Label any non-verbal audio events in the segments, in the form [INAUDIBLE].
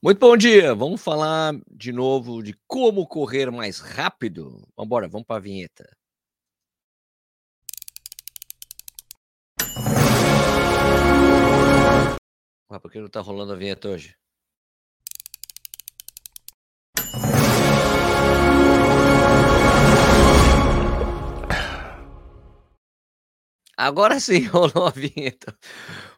Muito bom dia. Vamos falar de novo de como correr mais rápido. Vamos embora, vamos para a vinheta. Ah, por que não está rolando a vinheta hoje? Agora sim [LAUGHS] rolou a vinheta.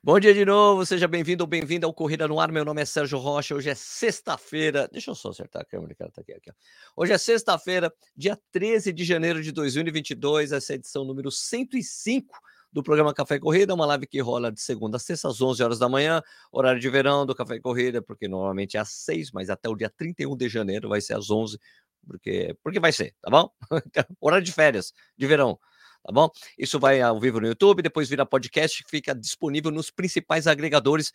Bom dia de novo, seja bem-vindo ou bem-vinda ao Corrida no Ar. Meu nome é Sérgio Rocha. Hoje é sexta-feira. Deixa eu só acertar a câmera, cara, tá aqui, aqui. Hoje é sexta-feira, dia 13 de janeiro de 2022. Essa é a edição número 105 do programa Café Corrida, uma live que rola de segunda a sexta às 11 horas da manhã, horário de verão do Café Corrida, porque normalmente é às 6, mas até o dia 31 de janeiro vai ser às 11, porque porque vai ser, tá bom? [LAUGHS] horário de férias, de verão tá bom? Isso vai ao vivo no YouTube, depois vira podcast, fica disponível nos principais agregadores,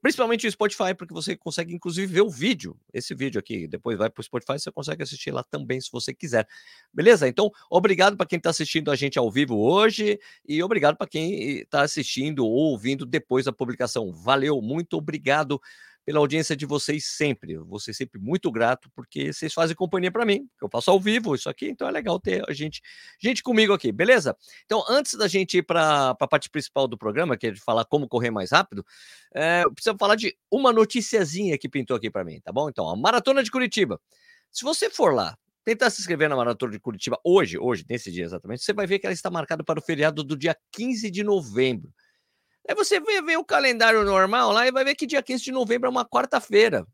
principalmente o Spotify, porque você consegue inclusive ver o vídeo, esse vídeo aqui, depois vai para o Spotify, você consegue assistir lá também, se você quiser. Beleza? Então, obrigado para quem está assistindo a gente ao vivo hoje e obrigado para quem está assistindo ou ouvindo depois da publicação. Valeu, muito obrigado pela audiência de vocês sempre. Ser sempre muito grato, porque vocês fazem companhia para mim. Eu faço ao vivo isso aqui, então é legal ter a gente, gente comigo aqui, beleza? Então, antes da gente ir para a parte principal do programa, que é de falar como correr mais rápido, é, preciso falar de uma noticiazinha que pintou aqui para mim, tá bom? Então, a Maratona de Curitiba. Se você for lá, tentar se inscrever na Maratona de Curitiba hoje, hoje, nesse dia exatamente, você vai ver que ela está marcada para o feriado do dia 15 de novembro. Aí você vê, vê o calendário normal lá e vai ver que dia 15 de novembro é uma quarta-feira.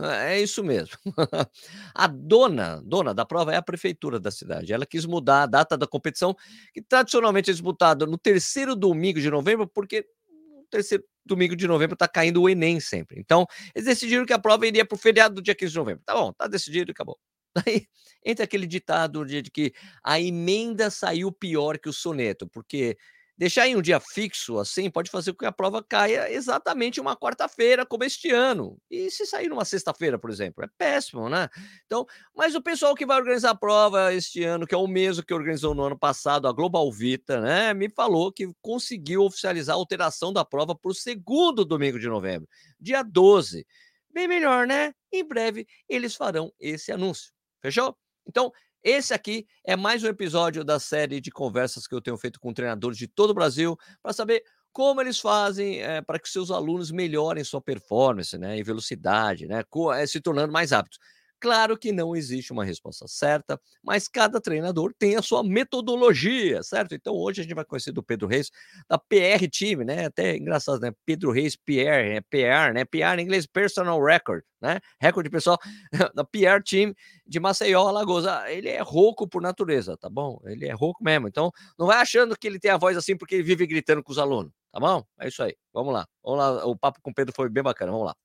É isso mesmo. [LAUGHS] a dona, dona da prova é a prefeitura da cidade. Ela quis mudar a data da competição, que tradicionalmente é disputada no terceiro domingo de novembro, porque no terceiro domingo de novembro está caindo o Enem sempre. Então, eles decidiram que a prova iria para o feriado do dia 15 de novembro. Tá bom, tá decidido e acabou. [LAUGHS] Daí entra aquele ditado de que a emenda saiu pior que o soneto, porque Deixar em um dia fixo, assim, pode fazer com que a prova caia exatamente uma quarta-feira, como este ano. E se sair numa sexta-feira, por exemplo, é péssimo, né? Então, mas o pessoal que vai organizar a prova este ano, que é o mesmo que organizou no ano passado, a Global Vita, né, me falou que conseguiu oficializar a alteração da prova para o segundo domingo de novembro, dia 12. Bem melhor, né? Em breve eles farão esse anúncio. Fechou? Então, esse aqui é mais um episódio da série de conversas que eu tenho feito com treinadores de todo o Brasil para saber como eles fazem é, para que seus alunos melhorem sua performance né, e velocidade, né, eh, se tornando mais rápidos. Claro que não existe uma resposta certa, mas cada treinador tem a sua metodologia, certo? Então hoje a gente vai conhecer do Pedro Reis, da PR Team, né? Até engraçado, né? Pedro Reis PR, é PR, né? PR em inglês, Personal Record, né? Recorde pessoal [LAUGHS] da PR Team de Maceió, Alagoas. Ah, ele é rouco por natureza, tá bom? Ele é rouco mesmo. Então não vai achando que ele tem a voz assim porque ele vive gritando com os alunos, tá bom? É isso aí. Vamos lá. Vamos lá. O papo com o Pedro foi bem bacana. Vamos lá.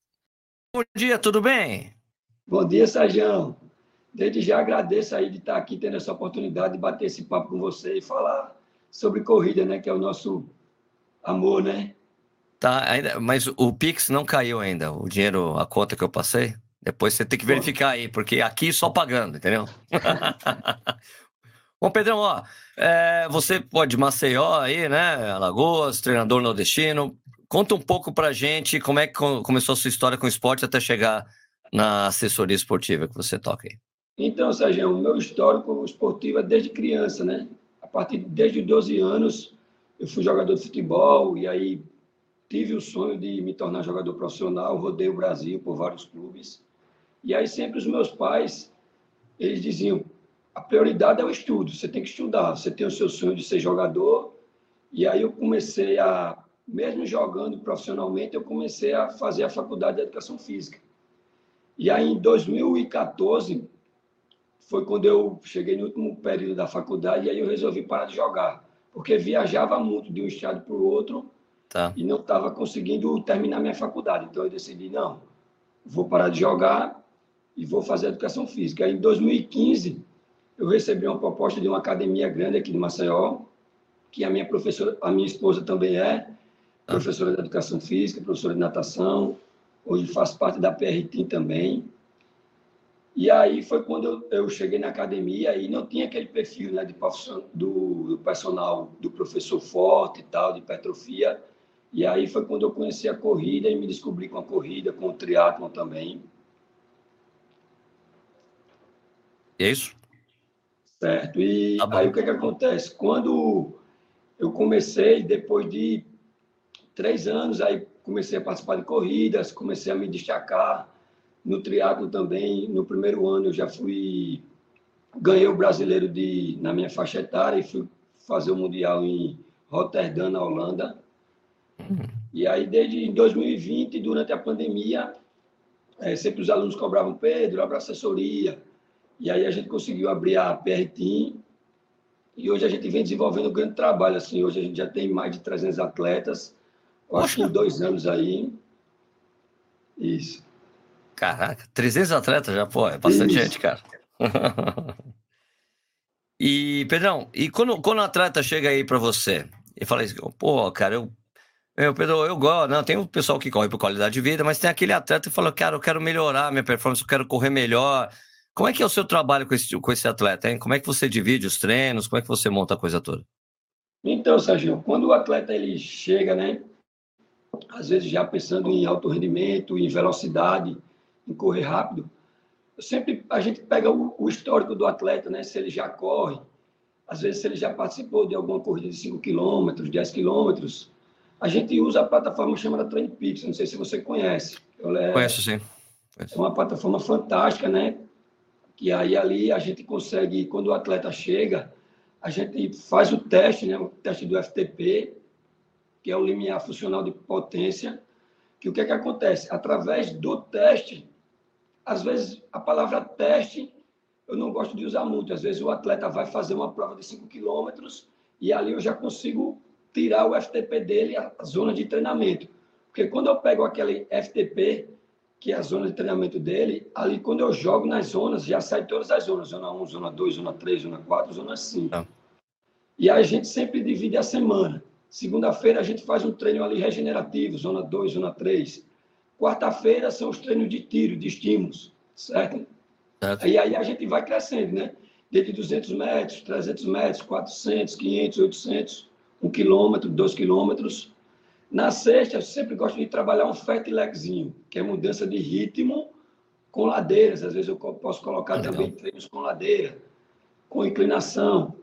Bom dia, tudo bem? Bom dia, Sérgio. Desde já agradeço aí de estar aqui tendo essa oportunidade de bater esse papo com você e falar sobre corrida, né? Que é o nosso amor, né? Tá, ainda, mas o Pix não caiu ainda, o dinheiro, a conta que eu passei. Depois você tem que verificar aí, porque aqui só pagando, entendeu? [LAUGHS] Bom, Pedrão, ó, é, você pode Maceió aí, né? Alagoas, treinador nordestino. Conta um pouco pra gente como é que começou a sua história com o esporte até chegar na assessoria esportiva que você toca aí? Então, Sérgio, o meu histórico esportivo é desde criança, né? A partir desde 12 anos, eu fui jogador de futebol e aí tive o sonho de me tornar jogador profissional, rodei o Brasil por vários clubes. E aí sempre os meus pais, eles diziam, a prioridade é o estudo, você tem que estudar, você tem o seu sonho de ser jogador. E aí eu comecei a, mesmo jogando profissionalmente, eu comecei a fazer a faculdade de educação física. E aí, em 2014, foi quando eu cheguei no último período da faculdade e aí eu resolvi parar de jogar, porque viajava muito de um estado para o outro tá. e não estava conseguindo terminar minha faculdade. Então, eu decidi, não, vou parar de jogar e vou fazer educação física. Aí, em 2015, eu recebi uma proposta de uma academia grande aqui de Maceió, que a minha professora, a minha esposa também é professora de educação física, professora de natação, hoje faço parte da PRT também. E aí foi quando eu, eu, cheguei na academia e não tinha aquele perfil né, de do, do personal, do professor forte e tal, de hipertrofia. E aí foi quando eu conheci a corrida e me descobri com a corrida, com o triatlon também. É isso? Certo. E tá aí o que, que acontece? Quando eu comecei, depois de três anos, aí comecei a participar de corridas, comecei a me destacar no triatlo também. No primeiro ano eu já fui ganhei o brasileiro de na minha faixa etária e fui fazer o mundial em Rotterdam, na Holanda. E aí desde 2020, durante a pandemia, é, sempre os alunos cobravam Pedro, abra assessoria. E aí a gente conseguiu abrir a PR Team e hoje a gente vem desenvolvendo um grande trabalho. Assim, hoje a gente já tem mais de 300 atletas. Eu acho que em dois anos aí. Isso. Caraca, 300 atletas já, pô, é bastante Isso. gente, cara. [LAUGHS] e, Pedrão, e quando, quando o atleta chega aí para você e fala assim, pô, cara, eu. Meu, Pedro, eu gosto. Não, tem o pessoal que corre por qualidade de vida, mas tem aquele atleta que fala, cara, eu quero melhorar minha performance, eu quero correr melhor. Como é que é o seu trabalho com esse, com esse atleta, hein? Como é que você divide os treinos? Como é que você monta a coisa toda? Então, Sérgio, quando o atleta ele chega, né? Às vezes já pensando em alto rendimento, em velocidade, em correr rápido, sempre a gente pega o, o, histórico do atleta, né? Se ele já corre, às vezes se ele já participou de alguma corrida de 5 km, 10 km, a gente usa a plataforma chamada TrainPix, não sei se você conhece. É, Conheço, sim. É uma plataforma fantástica, né? que aí ali a gente consegue, quando o atleta chega, a gente faz o teste, né, o teste do FTP, que é o limiar funcional de potência, que o que é que acontece? Através do teste, às vezes a palavra teste eu não gosto de usar muito, às vezes o atleta vai fazer uma prova de 5 quilômetros e ali eu já consigo tirar o FTP dele, a zona de treinamento. Porque quando eu pego aquele FTP, que é a zona de treinamento dele, ali quando eu jogo nas zonas, já sai todas as zonas, zona 1, zona 2, zona 3, zona 4, zona 5. Ah. E a gente sempre divide a semana. Segunda-feira a gente faz um treino ali regenerativo, zona 2, zona 3. Quarta-feira são os treinos de tiro, de estímulos, certo? certo? E aí a gente vai crescendo, né? Desde 200 metros, 300 metros, 400, 500, 800, 1 quilômetro, 2 quilômetros, na sexta, eu sempre gosto de trabalhar um fat legzinho, que é mudança de ritmo com ladeiras. Às vezes eu posso colocar ah, também treinos com ladeira, com inclinação.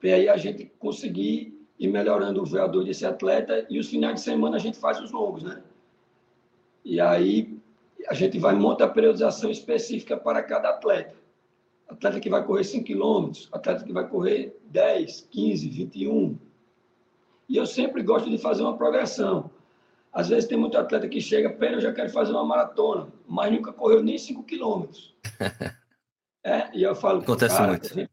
E aí a gente conseguir ir melhorando o VO2 desse atleta e os finais de semana a gente faz os longos, né? E aí a gente vai montar a periodização específica para cada atleta. Atleta que vai correr 5 km, atleta que vai correr 10, 15, 21, e eu sempre gosto de fazer uma progressão. Às vezes tem muito atleta que chega, pera, eu já quero fazer uma maratona, mas nunca correu nem 5 quilômetros. [LAUGHS] é, e eu falo, acontece cara, muito.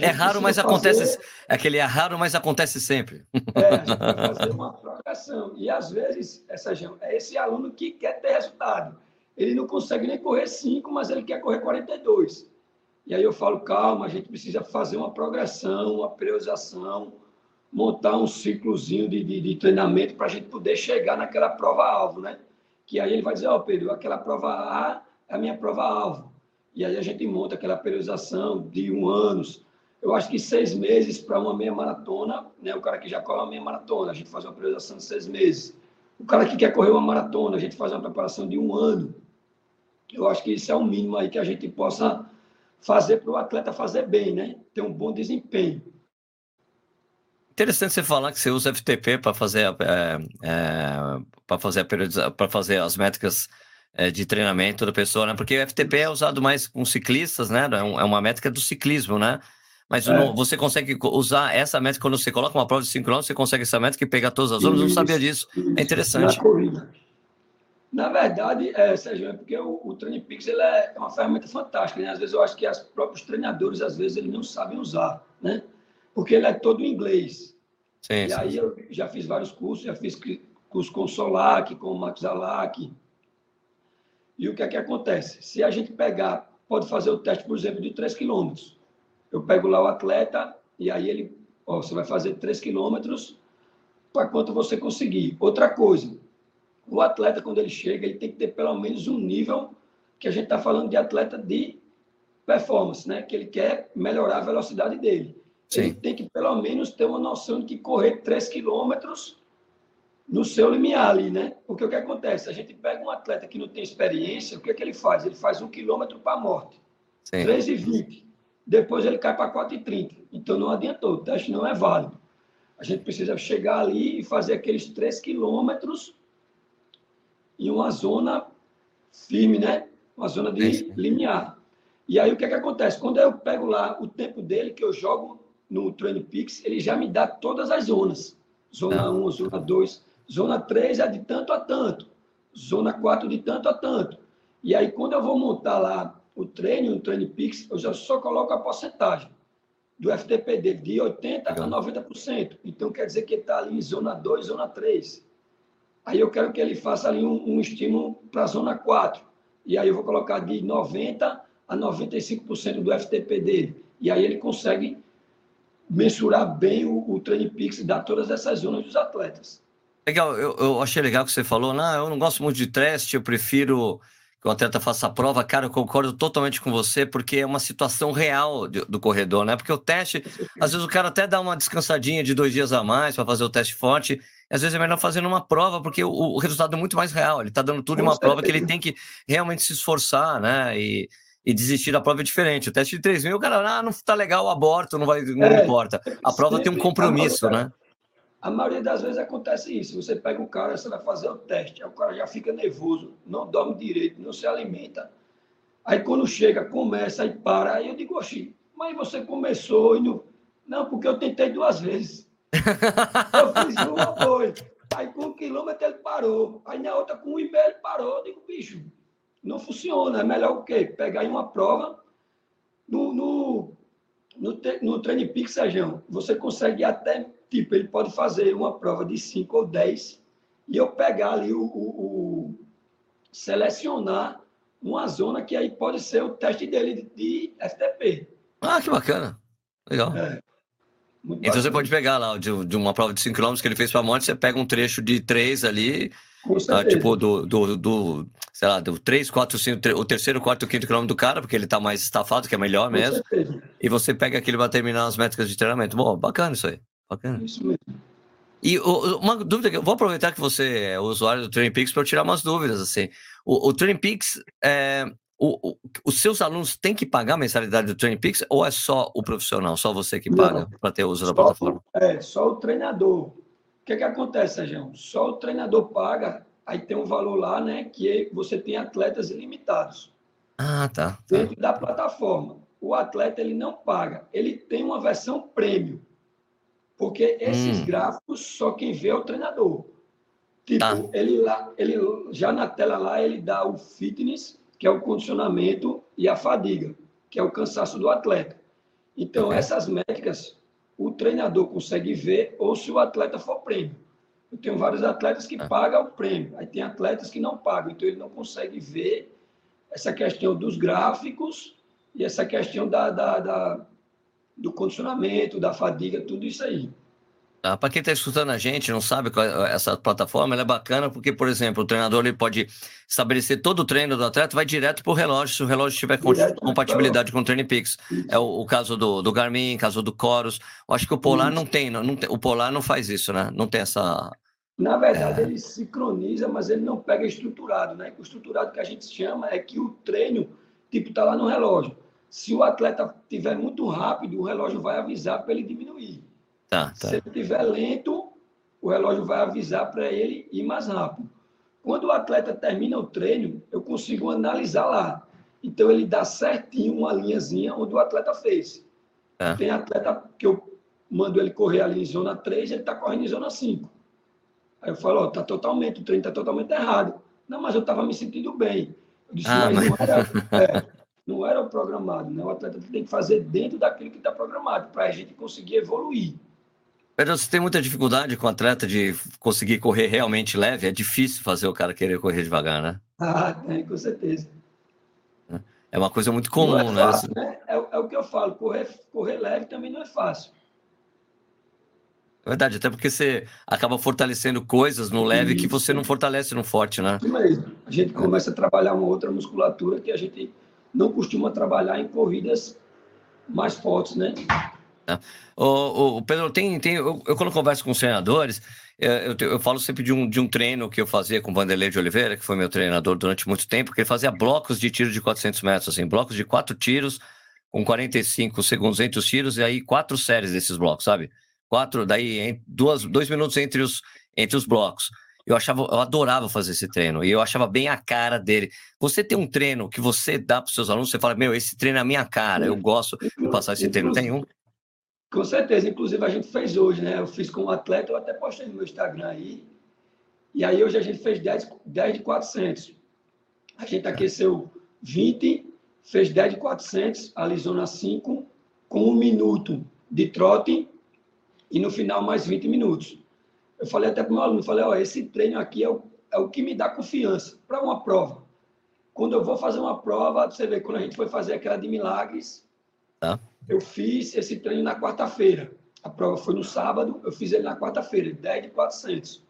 É raro, mas fazer... acontece. É aquele é raro, mas acontece sempre. É, a gente vai fazer uma progressão. E às vezes, essa é esse aluno que quer ter resultado. Ele não consegue nem correr 5, mas ele quer correr 42. E aí eu falo, calma, a gente precisa fazer uma progressão, uma priorização, montar um ciclozinho de, de, de treinamento para a gente poder chegar naquela prova-alvo, né? Que aí ele vai dizer, ó, oh, Pedro, aquela prova A é a minha prova-alvo. E aí a gente monta aquela periodização de um ano. Eu acho que seis meses para uma meia maratona, né? O cara que já corre uma meia maratona, a gente faz uma periodização de seis meses. O cara que quer correr uma maratona, a gente faz uma preparação de um ano. Eu acho que isso é o mínimo aí que a gente possa fazer para o atleta fazer bem, né? Ter um bom desempenho. Interessante você falar que você usa FTP para fazer, é, é, para fazer, para fazer as métricas é, de treinamento da pessoa, né? Porque o FTP é usado mais com ciclistas, né? É, é uma métrica do ciclismo, né? Mas é. você consegue usar essa métrica quando você coloca uma prova de 5 km, você consegue essa métrica e pegar todas as zonas? Eu não sabia disso. É interessante. Na corrida. Na verdade, é, Sérgio, é porque o, o TrainPix ele é uma ferramenta fantástica. Né? Às vezes eu acho que os próprios treinadores, às vezes, eles não sabem usar, né? porque ele é todo em inglês. Sim, e sim, aí sim. eu já fiz vários cursos, já fiz curso com o Solac, com o Max Alac. E o que é que acontece? Se a gente pegar, pode fazer o teste, por exemplo, de 3 quilômetros. Eu pego lá o atleta e aí ele, ó, você vai fazer 3 quilômetros para quanto você conseguir. Outra coisa, o atleta, quando ele chega, ele tem que ter pelo menos um nível que a gente está falando de atleta de performance, né? Que ele quer melhorar a velocidade dele. Sim. Ele tem que, pelo menos, ter uma noção de que correr 3 quilômetros no seu limiar ali, né? Porque o que acontece? A gente pega um atleta que não tem experiência, o que, é que ele faz? Ele faz um quilômetro para a morte. 3,20. Depois ele cai para 4,30. Então não adiantou, o teste não é válido. A gente precisa chegar ali e fazer aqueles 3 quilômetros em uma zona firme, né? Uma zona de limiar. E aí o que, é que acontece? Quando eu pego lá o tempo dele, que eu jogo no Training Peaks, ele já me dá todas as zonas. Zona 1, zona 2, zona 3 é de tanto a tanto, zona 4 de tanto a tanto. E aí quando eu vou montar lá o treino, o Training Peaks, eu já só coloco a porcentagem do FTP dele, de 80% a 90%. Então quer dizer que ele está ali em zona 2, zona 3. Aí eu quero que ele faça ali um, um estímulo para a zona 4. E aí eu vou colocar de 90% a 95% do FTP dele. E aí ele consegue mensurar bem o, o Training Peaks e dar todas essas zonas dos atletas. Legal, eu, eu achei legal que você falou, não, eu não gosto muito de teste, eu prefiro que o atleta faça a prova, cara, eu concordo totalmente com você, porque é uma situação real do, do corredor, né? Porque o teste, às vezes o cara até dá uma descansadinha de dois dias a mais para fazer o teste forte, às vezes é melhor fazer numa prova, porque o, o resultado é muito mais real, ele está dando tudo em uma prova que ele tem que realmente se esforçar, né? E, e desistir da prova é diferente. O teste de 3 mil, o cara, ah, não tá legal, aborto, não vai, não é, importa. A prova tem um compromisso, né? A maioria das vezes acontece isso. Você pega o cara, você vai fazer o teste, aí o cara já fica nervoso, não dorme direito, não se alimenta. Aí quando chega, começa e para. Aí eu digo, oxi, mas você começou e não. Não, porque eu tentei duas vezes. [LAUGHS] eu fiz uma, dois. Aí com um quilômetro ele parou. Aí na outra com um e meio ele parou. Eu digo, bicho, não funciona. É melhor o quê? Pegar em uma prova no, no, no, no Training Peak, Sérgio, você consegue até, tipo, ele pode fazer uma prova de 5 ou 10 e eu pegar ali o, o, o, selecionar uma zona que aí pode ser o teste dele de, FTP. Ah, que bacana. Legal. É. então bacana. você pode pegar lá de, de, uma prova de 5 km que ele fez para a morte, você pega um trecho de 3 ali Tá, tipo, do, do, do, sei lá, do 3, 4, 5, o terceiro, quarto, quinto quilômetro do cara, porque ele tá mais estafado, que é melhor Com mesmo. Certeza. E você pega aquele para terminar as métricas de treinamento. Bom, bacana isso aí. Bacana. Isso mesmo. E uma dúvida que eu vou aproveitar que você é usuário do Training Peaks para tirar umas dúvidas assim. O, o Training Peaks, é, o, o, os seus alunos têm que pagar a mensalidade do Training Peaks ou é só o profissional, só você que paga para ter uso da plataforma? É, só o treinador. O que, que acontece, Sérgio? Só o treinador paga, aí tem um valor lá, né? Que você tem atletas ilimitados. Ah, tá. tá. Dentro da plataforma. O atleta ele não paga. Ele tem uma versão prêmio. Porque esses hum. gráficos só quem vê é o treinador. Tipo, tá. ele, lá, ele já na tela lá, ele dá o fitness, que é o condicionamento, e a fadiga, que é o cansaço do atleta. Então, okay. essas métricas o treinador consegue ver ou se o atleta for prêmio. Eu tenho vários atletas que é. pagam o prêmio, aí tem atletas que não pagam, então ele não consegue ver essa questão dos gráficos e essa questão da, da, da do condicionamento, da fadiga, tudo isso aí. Ah, Para quem está escutando a gente, não sabe qual é essa plataforma, ela é bacana porque, por exemplo, o treinador ele pode estabelecer todo o treino do atleta, vai direto para o relógio, se o relógio tiver direto compatibilidade com o Training Peaks. É o, o, caso do, do Garmin, caso do Chorus. Eu acho que o Polar não tem, não, não tem, o Polar não faz isso, né? Não tem essa. Na verdade, é... ele sincroniza, mas ele não pega estruturado, né? O estruturado que a gente chama é que o treino, tipo, está lá no relógio. Se o atleta tiver muito rápido, o relógio vai avisar para ele diminuir. Tá, tá. Se ele estiver lento, o relógio vai avisar para ele ir mais rápido. Quando o atleta termina o treino, eu consigo analisar lá. Então, ele dá certinho uma linhazinha onde o atleta fez. É. Tem atleta que eu mando ele correr ali em zona 3, ele está correndo em zona 5. Aí eu falo, ó, tá totalmente, o treino está totalmente errado. Não, mas eu estava me sentindo bem. Eu disse, ah, mas, mas... Não, era, é, não era o programado, né? O atleta tem que fazer dentro daquilo que está programado, para a gente conseguir evoluir. Pedro, você tem muita dificuldade com o atleta de conseguir correr realmente leve? É difícil fazer o cara querer correr devagar, né? Ah, tem, com certeza. É uma coisa muito comum, é né? fácil, né? né? É, é, o que eu falo, correr, correr leve também não é fácil. É verdade, até porque você acaba fortalecendo coisas no leve Isso. que você não fortalece no forte, né? Isso mesmo. A gente começa a trabalhar uma outra musculatura que a gente não costuma trabalhar em corridas mais fortes, né? O, o, Pedro, tem, tem, eu, eu, quando converso com os treinadores, é, eu, eu, falo sempre de um, de um treino que eu fazia com o Vanderlei de Oliveira, que foi meu treinador durante muito tempo, que ele fazia blocos de tiro de 400 metros, assim, blocos de quatro tiros, com 45 segundos entre os tiros, e aí quatro séries desses blocos, sabe? Quatro, daí duas, dois minutos entre os, entre os blocos. Eu achava, eu adorava fazer esse treino e eu achava bem a cara dele. Você tem um treino que você dá para os seus alunos, você fala, meu, esse treino é a minha cara, eu gosto de passar esse treino. Tem um? Com certeza, inclusive a gente fez hoje, né? Eu fiz com um atleta, eu até postei no meu Instagram aí. E aí hoje a gente fez 10, 10 de 400. A gente aqueceu 20, fez 10 de 400, alisou na 5, com um minuto de trote e no final mais 20 minutos. Eu falei até para o meu aluno, falei, ó, esse treino aqui é o, é o que me dá confiança para uma prova. Quando eu vou fazer uma prova, você vê, quando a gente foi fazer aquela de milagres, tá. eu fiz esse treino na quarta-feira. A prova foi no sábado, eu fiz ele na quarta-feira, 10 de 400.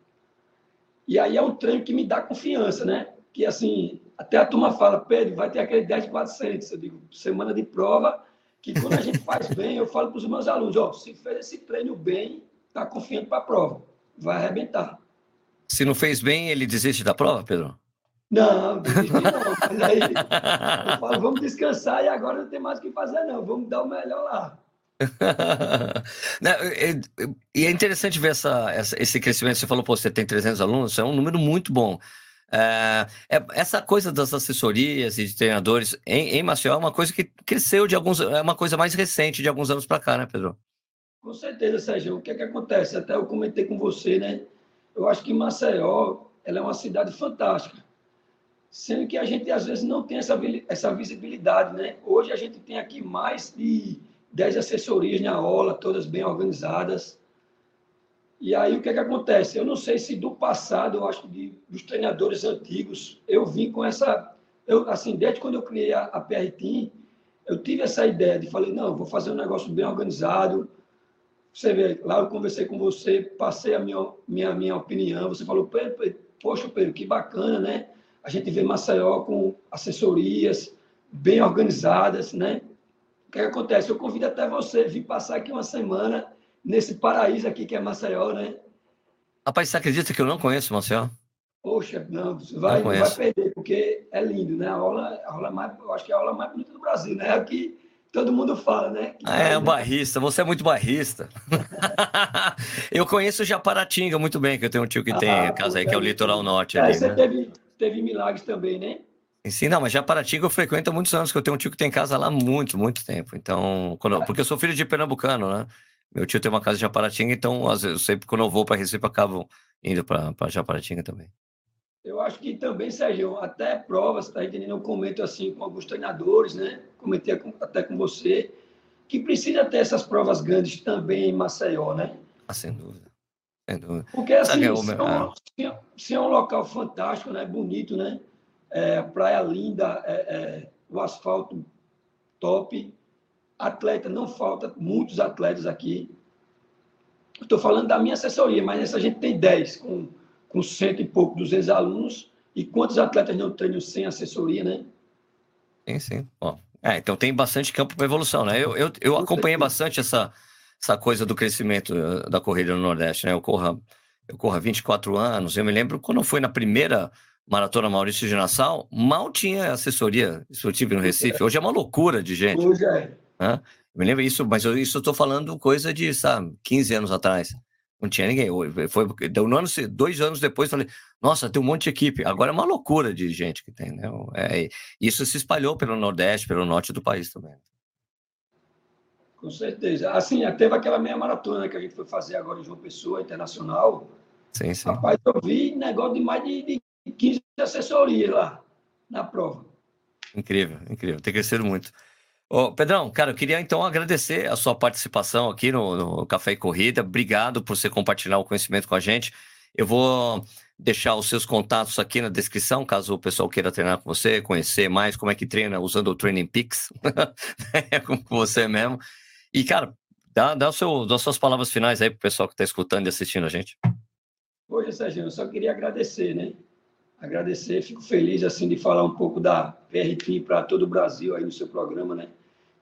E aí é um treino que me dá confiança, né? Que assim, até a turma fala, Pedro, vai ter aquele 10 de 400. Eu digo, semana de prova, que quando a gente faz bem, eu falo para os meus alunos, ó, se fez esse treino bem, tá confiante para a prova vai arrebentar. Se não fez bem, ele desiste da prova, Pedro? Não, desiste não. [LAUGHS] Mas aí eu falo, vamos descansar e agora não tem mais o que fazer, não. Vamos dar o melhor lá. [LAUGHS] e é interessante ver essa, essa, esse crescimento. Você falou, pô, você tem 300 alunos, é um número muito bom. É, é, essa coisa das assessorias e de treinadores em, em Maceió é uma coisa que cresceu de alguns, é uma coisa mais recente de alguns anos para cá, né, Pedro? Com certeza, Sérgio. O que é que acontece? Até eu comentei com você, né? Eu acho que Maceió ela é uma cidade fantástica, sendo que a gente às vezes não tem essa, essa visibilidade, né? Hoje a gente tem aqui mais de 10 assessorias na aula, todas bem organizadas. E aí o que é que acontece? Eu não sei se do passado, eu acho que dos treinadores antigos, eu vim com essa, eu assim, desde quando eu criei a, a eu tive essa ideia de falei, não, vou fazer um negócio bem organizado, você vê, lá eu conversei com você, passei a minha, minha, minha opinião, você falou, poxa, Pedro, que bacana, né? A gente vê Maceió com assessorias bem organizadas, né? O que, é que acontece? Eu convido até você vir passar aqui uma semana nesse paraíso aqui que é Maceió, né? Rapaz, você acredita que eu não conheço Maceió? Poxa, não, você vai, vai perder, porque é lindo, né? A aula, a aula mais, eu acho que é a aula mais bonita do Brasil, né? Aqui todo mundo fala, né? Ah, é, um barrista, você é muito barrista. [LAUGHS] eu conheço Japaratinga muito bem, que eu tenho um tio que tem ah, casa aí, que é o litoral norte. É, ali, você né? teve, teve milagres também, né? Sim, não, mas Japaratinga eu frequento há muitos anos, que eu tenho um tio que tem casa lá há muito, muito tempo. Então, quando, porque eu sou filho de pernambucano, né? Meu tio tem uma casa em Japaratinga, então, às vezes, sempre quando eu vou para Recife, acabo indo para Japaratinga também. Eu acho que também, Sérgio, até provas, tá entendendo? Eu comento assim com alguns treinadores, né? Comentei até com você, que precisa ter essas provas grandes também em Maceió, né? Ah, sem dúvida. Sem dúvida. Porque assim, se, é um, se é um local fantástico, né? Bonito, né? É, praia linda, é, é, o asfalto top. Atleta, não falta muitos atletas aqui. Estou falando da minha assessoria, mas essa gente tem 10 com com cento e pouco, 200 alunos, e quantos atletas não treinam sem assessoria, né? Sim, sim. Bom, é, então tem bastante campo para evolução, né? Eu, eu, eu acompanhei bastante essa, essa coisa do crescimento eh, da corrida no Nordeste, né? Eu corro, eu corro há 24 anos, eu me lembro quando foi na primeira Maratona Maurício de Nassau, mal tinha assessoria esportiva no Recife. Hoje é uma loucura de gente. Hoje é. Né? Eu me lembro isso, mas eu, isso eu estou falando coisa de, sabe, 15 anos atrás. Não tinha ninguém. Foi, deu no ano, dois anos depois, falei, nossa, tem um monte de equipe. Agora é uma loucura de gente que tem, né? É, isso se espalhou pelo Nordeste, pelo norte do país também. Com certeza. Assim, teve aquela meia maratona que a gente foi fazer agora em João Pessoa, internacional. Sim, sim. Rapaz, eu vi negócio de mais de, de 15 assessorias lá na prova. Incrível, incrível. Tem crescido muito. Pedrão, cara, eu queria então agradecer a sua participação aqui no, no, Café e Corrida. Obrigado por você compartilhar o conhecimento com a gente. Eu vou deixar os seus contatos aqui na descrição, caso o pessoal queira treinar com você, conhecer mais como é que treina usando o Training Peaks, [LAUGHS] com você mesmo. E, cara, dá, dá, o seu, dá as suas palavras finais aí para o pessoal que está escutando e assistindo a gente. Oi, Sérgio, eu só queria agradecer, né? Agradecer, fico feliz assim de falar um pouco da PRT para todo o Brasil aí no seu programa, né?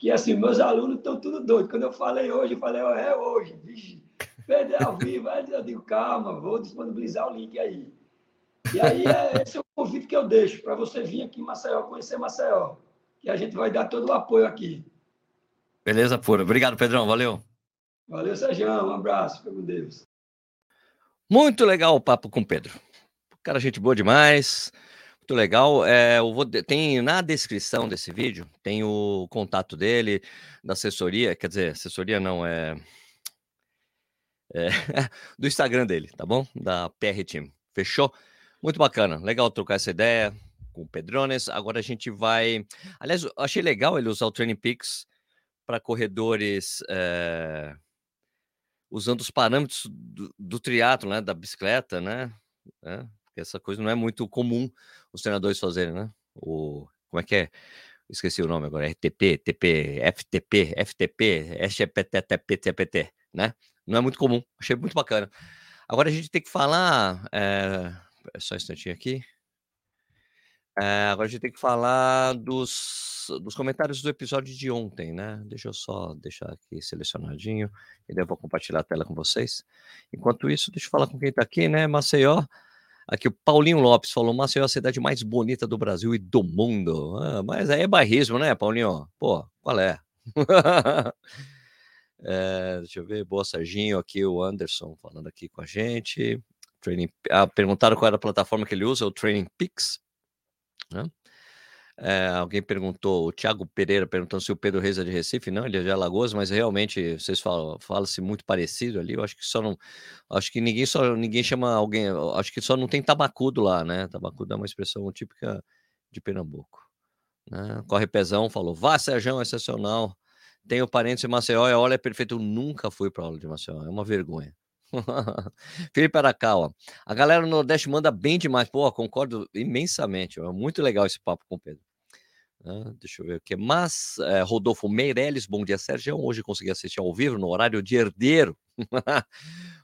Que assim, meus alunos estão tudo doidos. Quando eu falei hoje, eu falei, oh, é hoje, vixe, perder ao vivo. Aí eu digo, calma, vou disponibilizar o link aí. E aí, é, esse é o convite que eu deixo para você vir aqui em Maceió, conhecer Maceió. E a gente vai dar todo o apoio aqui. Beleza, pura. Obrigado, Pedrão. Valeu. Valeu, Sérgio. Um abraço. Fica com Deus. Muito legal o papo com o Pedro. Cara, gente boa demais. Muito legal. É, eu vou, tem na descrição desse vídeo, tem o contato dele, da assessoria, quer dizer, assessoria não, é, é [LAUGHS] do Instagram dele, tá bom? Da PR Team. Fechou? Muito bacana. Legal trocar essa ideia com o Pedrones. Agora a gente vai. Aliás, achei legal ele usar o Training Peaks para corredores. É... Usando os parâmetros do, do triatlo, né? Da bicicleta, né? É, essa coisa não é muito comum os treinadores fazerem, né? O, como é que é? Esqueci o nome agora, RTP, TP, FTP, FTP, SGPT, TPT, né? Não é muito comum, achei muito bacana. Agora a gente tem que falar, é, é só um instantinho aqui. É, agora a gente tem que falar dos, dos comentários do episódio de ontem, né? Deixa eu só deixar aqui selecionadinho, e daí eu vou compartilhar a tela com vocês. Enquanto isso, deixa eu falar com quem está aqui, né? Maceió. Aqui o Paulinho Lopes falou: Maceió é a cidade mais bonita do Brasil e do mundo. Ah, mas aí é bairrismo, né, Paulinho? Pô, qual é? [LAUGHS] é? Deixa eu ver, boa Serginho, aqui o Anderson falando aqui com a gente. Training, ah, perguntaram qual era a plataforma que ele usa, o Training Peaks. Né? É, alguém perguntou, o Thiago Pereira perguntando se o Pedro Reis é de Recife, não, ele é de Alagoas, mas realmente vocês falam, fala-se muito parecido ali. Eu acho que só não, acho que ninguém só ninguém chama alguém, acho que só não tem tabacudo lá, né? Tabacudo é uma expressão típica de Pernambuco. Né? Corre Pezão falou, vá Sérgio, excepcional. Tenho parentes em Maceió, olha, é perfeito. Eu nunca fui para aula de Maceió, é uma vergonha. Felipe Arakawa. A galera no Nordeste manda bem demais. Pô, concordo imensamente. É muito legal esse papo com o Pedro. Ah, deixa eu ver o que mais. É, Rodolfo Meirelles, bom dia, Sérgio. Hoje consegui assistir ao vivo no horário de herdeiro. [LAUGHS]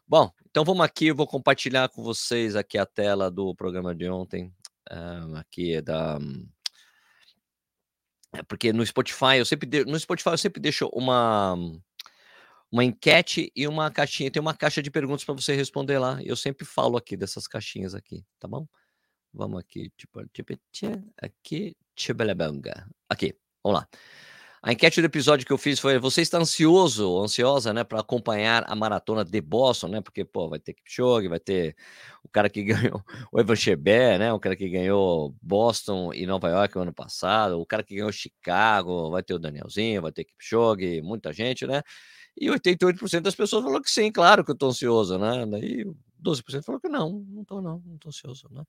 bom, então vamos aqui. Eu vou compartilhar com vocês aqui a tela do programa de ontem. Ah, aqui é da. É porque no Spotify eu sempre de... no Spotify eu sempre deixo uma uma enquete e uma caixinha. Tem uma caixa de perguntas para você responder lá. Eu sempre falo aqui dessas caixinhas aqui, tá bom? Vamos aqui, tipo, tipo, aqui. Aqui, vamos lá. A enquete do episódio que eu fiz foi: você está ansioso, ansiosa, né, para acompanhar a maratona de Boston, né? Porque, pô, vai ter Kipchoge, vai ter o cara que [LAUGHS] ganhou o Evan Cheber, né? O cara que ganhou Boston e Nova York no ano passado, o cara que ganhou Chicago, vai ter o Danielzinho, vai ter Kipchoge, muita gente, né? E 88% das pessoas falou que sim, claro que eu estou ansioso, né? Daí 12% falou que não, não estou não, não estou ansioso, né?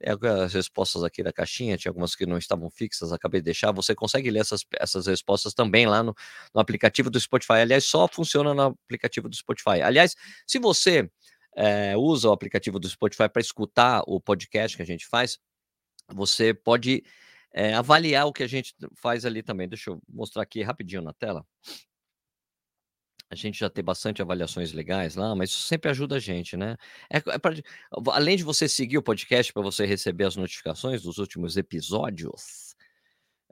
É, as respostas aqui da caixinha, tinha algumas que não estavam fixas, acabei de deixar. Você consegue ler essas, essas respostas também lá no, no aplicativo do Spotify. Aliás, só funciona no aplicativo do Spotify. Aliás, se você é, usa o aplicativo do Spotify para escutar o podcast que a gente faz, você pode é, avaliar o que a gente faz ali também. Deixa eu mostrar aqui rapidinho na tela a gente já tem bastante avaliações legais lá, mas isso sempre ajuda a gente, né? É, é pra, além de você seguir o podcast para você receber as notificações dos últimos episódios,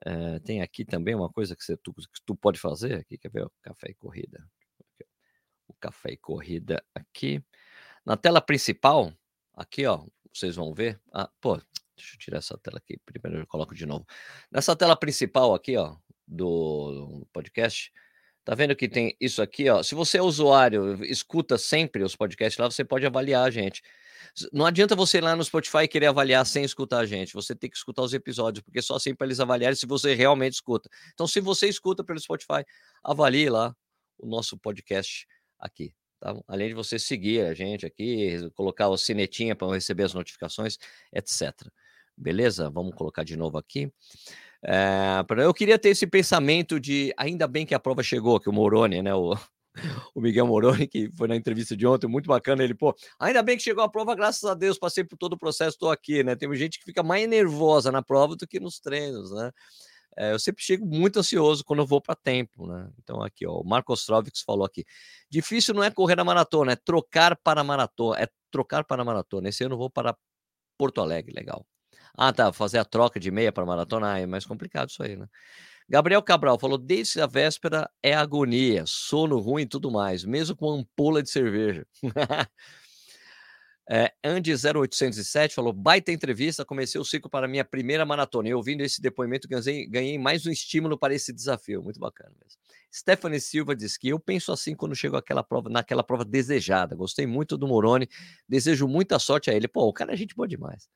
é, tem aqui também uma coisa que, você, tu, que tu pode fazer aqui, quer ver? O café e corrida. O café e corrida aqui. Na tela principal, aqui, ó, vocês vão ver. Ah, pô, deixa eu tirar essa tela aqui. Primeiro eu coloco de novo. Nessa tela principal aqui, ó, do podcast, Tá vendo que tem isso aqui, ó? Se você é usuário, escuta sempre os podcasts lá, você pode avaliar a gente. Não adianta você ir lá no Spotify e querer avaliar sem escutar a gente. Você tem que escutar os episódios, porque só assim para eles avaliarem se você realmente escuta. Então, se você escuta pelo Spotify, avalie lá o nosso podcast aqui. Tá? Além de você seguir a gente aqui, colocar o sinetinha para receber as notificações, etc. Beleza? Vamos colocar de novo aqui. É, eu queria ter esse pensamento de ainda bem que a prova chegou, que o Moroni, né? O, [LAUGHS] o Miguel Moroni, que foi na entrevista de ontem, muito bacana. Ele, pô, ainda bem que chegou a prova, graças a Deus, passei por todo o processo, estou aqui, né? Tem gente que fica mais nervosa na prova do que nos treinos, né? É, eu sempre chego muito ansioso quando eu vou para tempo, né? Então, aqui, ó, o Marcos Trovics falou aqui: difícil não é correr a maratona, é trocar para a maratona, é trocar para a maratona. Esse ano eu vou para Porto Alegre, legal. Ah, tá, fazer a troca de meia para maratona, é mais complicado isso aí, né? Gabriel Cabral falou: desde a véspera é agonia, sono ruim e tudo mais, mesmo com ampola de cerveja. [LAUGHS] É, Andy 0807 falou: baita entrevista, comecei o ciclo para minha primeira maratona. E ouvindo esse depoimento, ganhei, ganhei mais um estímulo para esse desafio. Muito bacana mesmo. Stephanie Silva diz que eu penso assim quando chego àquela prova, naquela prova desejada. Gostei muito do Moroni, desejo muita sorte a ele. Pô, o cara é gente boa demais.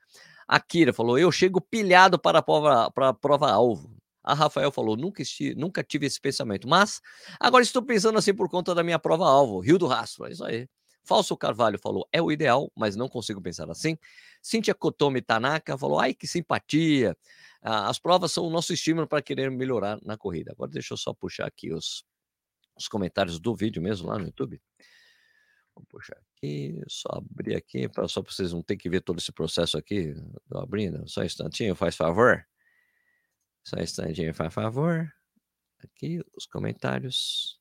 A Kira falou: eu chego pilhado para a prova, alvo. A Rafael falou: nunca, esti, nunca tive esse pensamento, mas agora estou pensando assim por conta da minha prova alvo, Rio do Rastro. É isso aí. Falso Carvalho falou: é o ideal, mas não consigo pensar assim. Cíntia Kotomi Tanaka falou: ai, que simpatia. Ah, as provas são o nosso estímulo para querer melhorar na corrida. Agora deixa eu só puxar aqui os, os comentários do vídeo mesmo lá no YouTube. Vou puxar aqui, só abrir aqui, pra, só para vocês não terem que ver todo esse processo aqui. Tô abrindo, só um instantinho, faz favor. Só um instantinho, faz favor. Aqui, os comentários.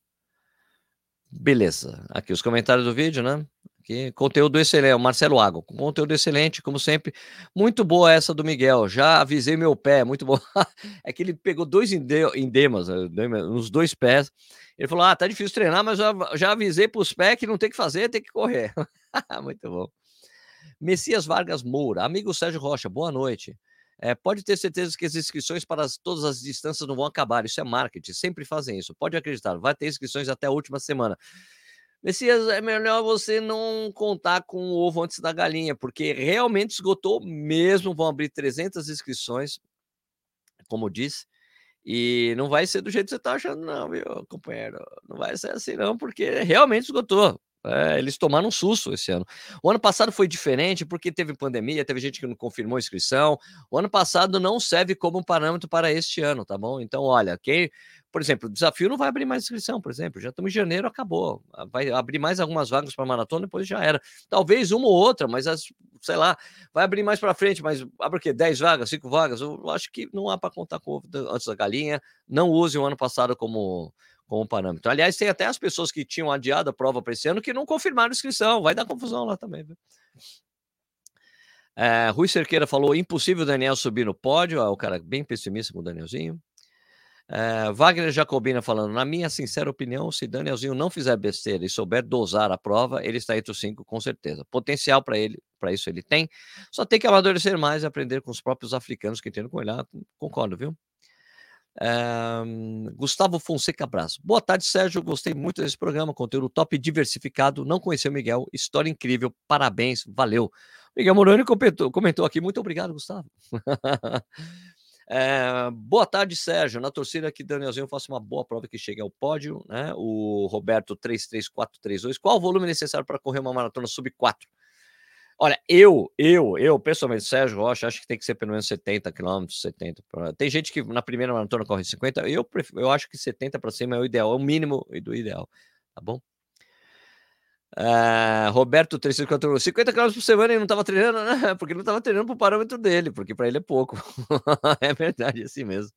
Beleza. Aqui os comentários do vídeo, né? Aqui, conteúdo excelente. O Marcelo Água, conteúdo excelente, como sempre. Muito boa essa do Miguel. Já avisei meu pé, [LAUGHS] muito bom. é que ele pegou dois endemas, né, nos dois pés. Ele falou: Ah, tá difícil treinar, mas já, já avisei para os pés que não tem que fazer, tem que correr. [LAUGHS] muito bom. Messias Vargas Moura, amigo Sérgio Rocha, boa noite. É, pode ter certeza que as inscrições para as, todas as distâncias não vão acabar. Isso é marketing, sempre fazem isso. Pode acreditar, vai ter inscrições até a última semana. Messias, é melhor você não contar com o ovo antes da galinha, porque realmente esgotou mesmo. Vão abrir 300 inscrições, como disse, e não vai ser do jeito que você está achando, não, viu, companheiro? Não vai ser assim, não, porque realmente esgotou. É, eles tomaram um susto esse ano. O ano passado foi diferente porque teve pandemia, teve gente que não confirmou a inscrição. O ano passado não serve como parâmetro para este ano, tá bom? Então, olha, quem, por exemplo, o desafio não vai abrir mais inscrição, por exemplo. Já estamos em janeiro, acabou. Vai abrir mais algumas vagas para maratona, depois já era. Talvez uma ou outra, mas as, sei lá, vai abrir mais para frente, mas abre o quê? 10 vagas, 5 vagas? Eu acho que não há para contar com antes da galinha. Não use o ano passado como como parâmetro. Aliás, tem até as pessoas que tinham adiado a prova para esse ano que não confirmaram inscrição. Vai dar confusão lá também. Viu? É, Rui Cerqueira falou: impossível o Daniel subir no pódio. Ah, o cara bem pessimista com o Danielzinho. É, Wagner Jacobina falando: na minha sincera opinião, se Danielzinho não fizer besteira e souber dosar a prova, ele está entre os cinco com certeza. Potencial para ele, para isso ele tem. Só tem que amadurecer mais e aprender com os próprios africanos que treinam com ele. Concordo, viu? Gustavo Fonseca Braz. Boa tarde, Sérgio. Gostei muito desse programa. Conteúdo top diversificado. Não conheceu o Miguel. História incrível. Parabéns. Valeu. Miguel Moroni comentou, comentou aqui. Muito obrigado, Gustavo. [LAUGHS] É, boa tarde, Sérgio. Na torcida que Danielzinho faça uma boa prova que chegue ao pódio, né? O Roberto 33432. Qual o volume necessário para correr uma maratona sub 4? Olha, eu, eu, eu, pessoalmente, Sérgio Rocha, acho que tem que ser pelo menos 70 quilômetros, 70. Tem gente que na primeira maratona corre 50, eu, prefiro, eu acho que 70 para cima é o ideal, é o mínimo do ideal, tá bom? Uh, Roberto 354, 50 km por semana e não estava treinando, né? [LAUGHS] Porque não estava treinando para o parâmetro dele, porque para ele é pouco. [LAUGHS] é verdade, é assim mesmo.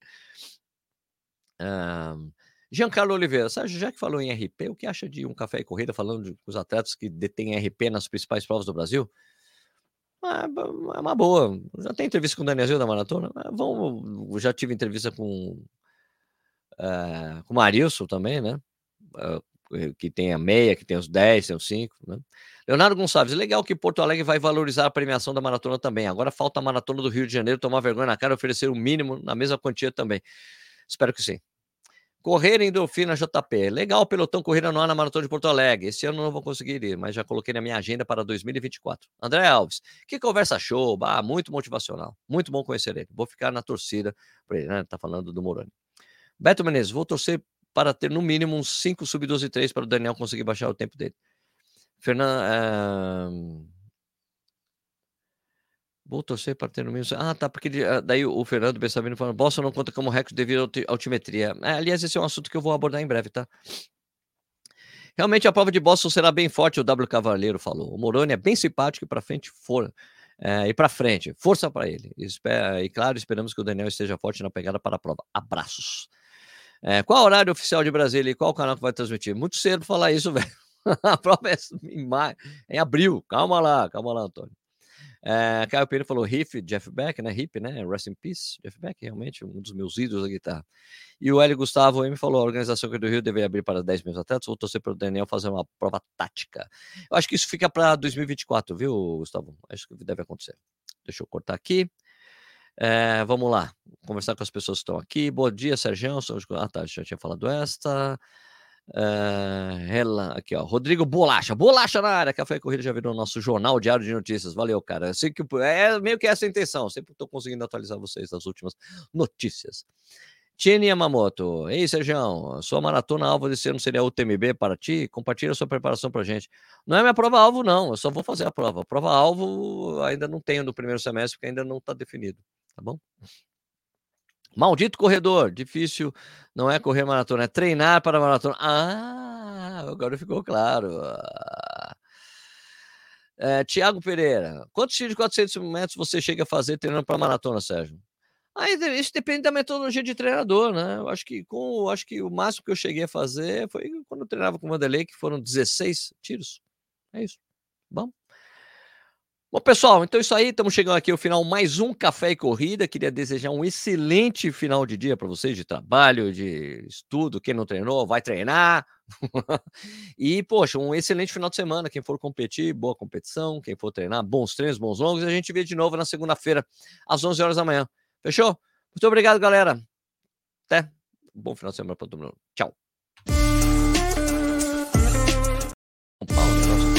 Uh, Giancarlo Oliveira, Sérgio, já que falou em RP, o que acha de um café e corrida falando de, os atletas que detêm RP nas principais provas do Brasil? É, é uma boa. Já tem entrevista com o Danielzinho da Maratona? Vamos, já tive entrevista com, é, com o Marilson também, né? É, que tem a meia, que tem os 10, tem os 5, né? Leonardo Gonçalves, legal que Porto Alegre vai valorizar a premiação da maratona também. Agora falta a maratona do Rio de Janeiro tomar vergonha na cara e oferecer o mínimo na mesma quantia também. Espero que sim. Correr endorfina JP. Legal, pelotão corrida no ar na Maratona de Porto Alegre. Esse ano não vou conseguir ir, mas já coloquei na minha agenda para 2024. André Alves, que conversa show, bah, muito motivacional. Muito bom conhecer ele. Vou ficar na torcida para ele, né? Tá falando do Moroni. Beto Menezes, vou torcer para ter no mínimo uns 5 sub-12 3 para o Daniel conseguir baixar o tempo dele. Fernando. Uh... Vou torcer para ter no mínimo. Ah, tá, porque ah, daí o Fernando Bessavino falando: Boston não conta como recorde devido à altimetria. É, aliás, esse é um assunto que eu vou abordar em breve, tá? Realmente a prova de Boston será bem forte, o W Cavaleiro falou. O Moroni é bem simpático e para frente for. É, e para frente, força para ele. E, claro, esperamos que o Daniel esteja forte na pegada para a prova. Abraços. É, qual horário oficial de Brasília e qual canal que vai transmitir? Muito cedo falar isso, [LAUGHS] velho. a prova é em, maio, em abril. Calma lá, calma lá, Antônio. É, Caio Pereira falou Riff, Jeff Beck, né? Hip, né? Rest in Peace, Jeff Beck, realmente um dos meus ídolos da guitarra. E o Hélio Gustavo me falou: a organização aqui do Rio deveria abrir para 10 mil atletas, vou torcer para o Daniel fazer uma prova tática. Eu acho que isso fica para 2024, viu, Gustavo? Acho que deve acontecer. Deixa eu cortar aqui. É, vamos lá, conversar com as pessoas que estão aqui. Bom dia, Sérgio. Ah, tá, já tinha falado esta. Uh, ela, aqui, ó, Rodrigo Bolacha, Bolacha na área, Café Corrida já virou nosso jornal diário de notícias. Valeu, cara. Eu sei que é meio que essa a intenção. Sempre estou conseguindo atualizar vocês das últimas notícias. Tiene Yamamoto, ei Sérgio, sua maratona alvo desse ano seria UTMB para ti? Compartilha sua preparação para gente. Não é minha prova alvo, não. Eu só vou fazer a prova. Prova alvo ainda não tenho no primeiro semestre, porque ainda não está definido. Tá bom? Maldito corredor, difícil não é correr maratona, é treinar para maratona. Ah, agora ficou claro. É, Tiago Pereira, quantos tiros de 400 metros você chega a fazer treinando para maratona, Sérgio? Aí isso depende da metodologia de treinador, né? Eu acho que com, acho que o máximo que eu cheguei a fazer foi quando eu treinava com o Vanderlei, que foram 16 tiros. É isso. Bom. Bom, pessoal, então é isso aí. Estamos chegando aqui ao final mais um Café e Corrida. Queria desejar um excelente final de dia para vocês, de trabalho, de estudo. Quem não treinou, vai treinar. [LAUGHS] e, poxa, um excelente final de semana. Quem for competir, boa competição. Quem for treinar, bons treinos, bons longos. E a gente vê de novo na segunda-feira, às 11 horas da manhã. Fechou? Muito obrigado, galera. Até. Bom final de semana para todo mundo. Tchau. Pau,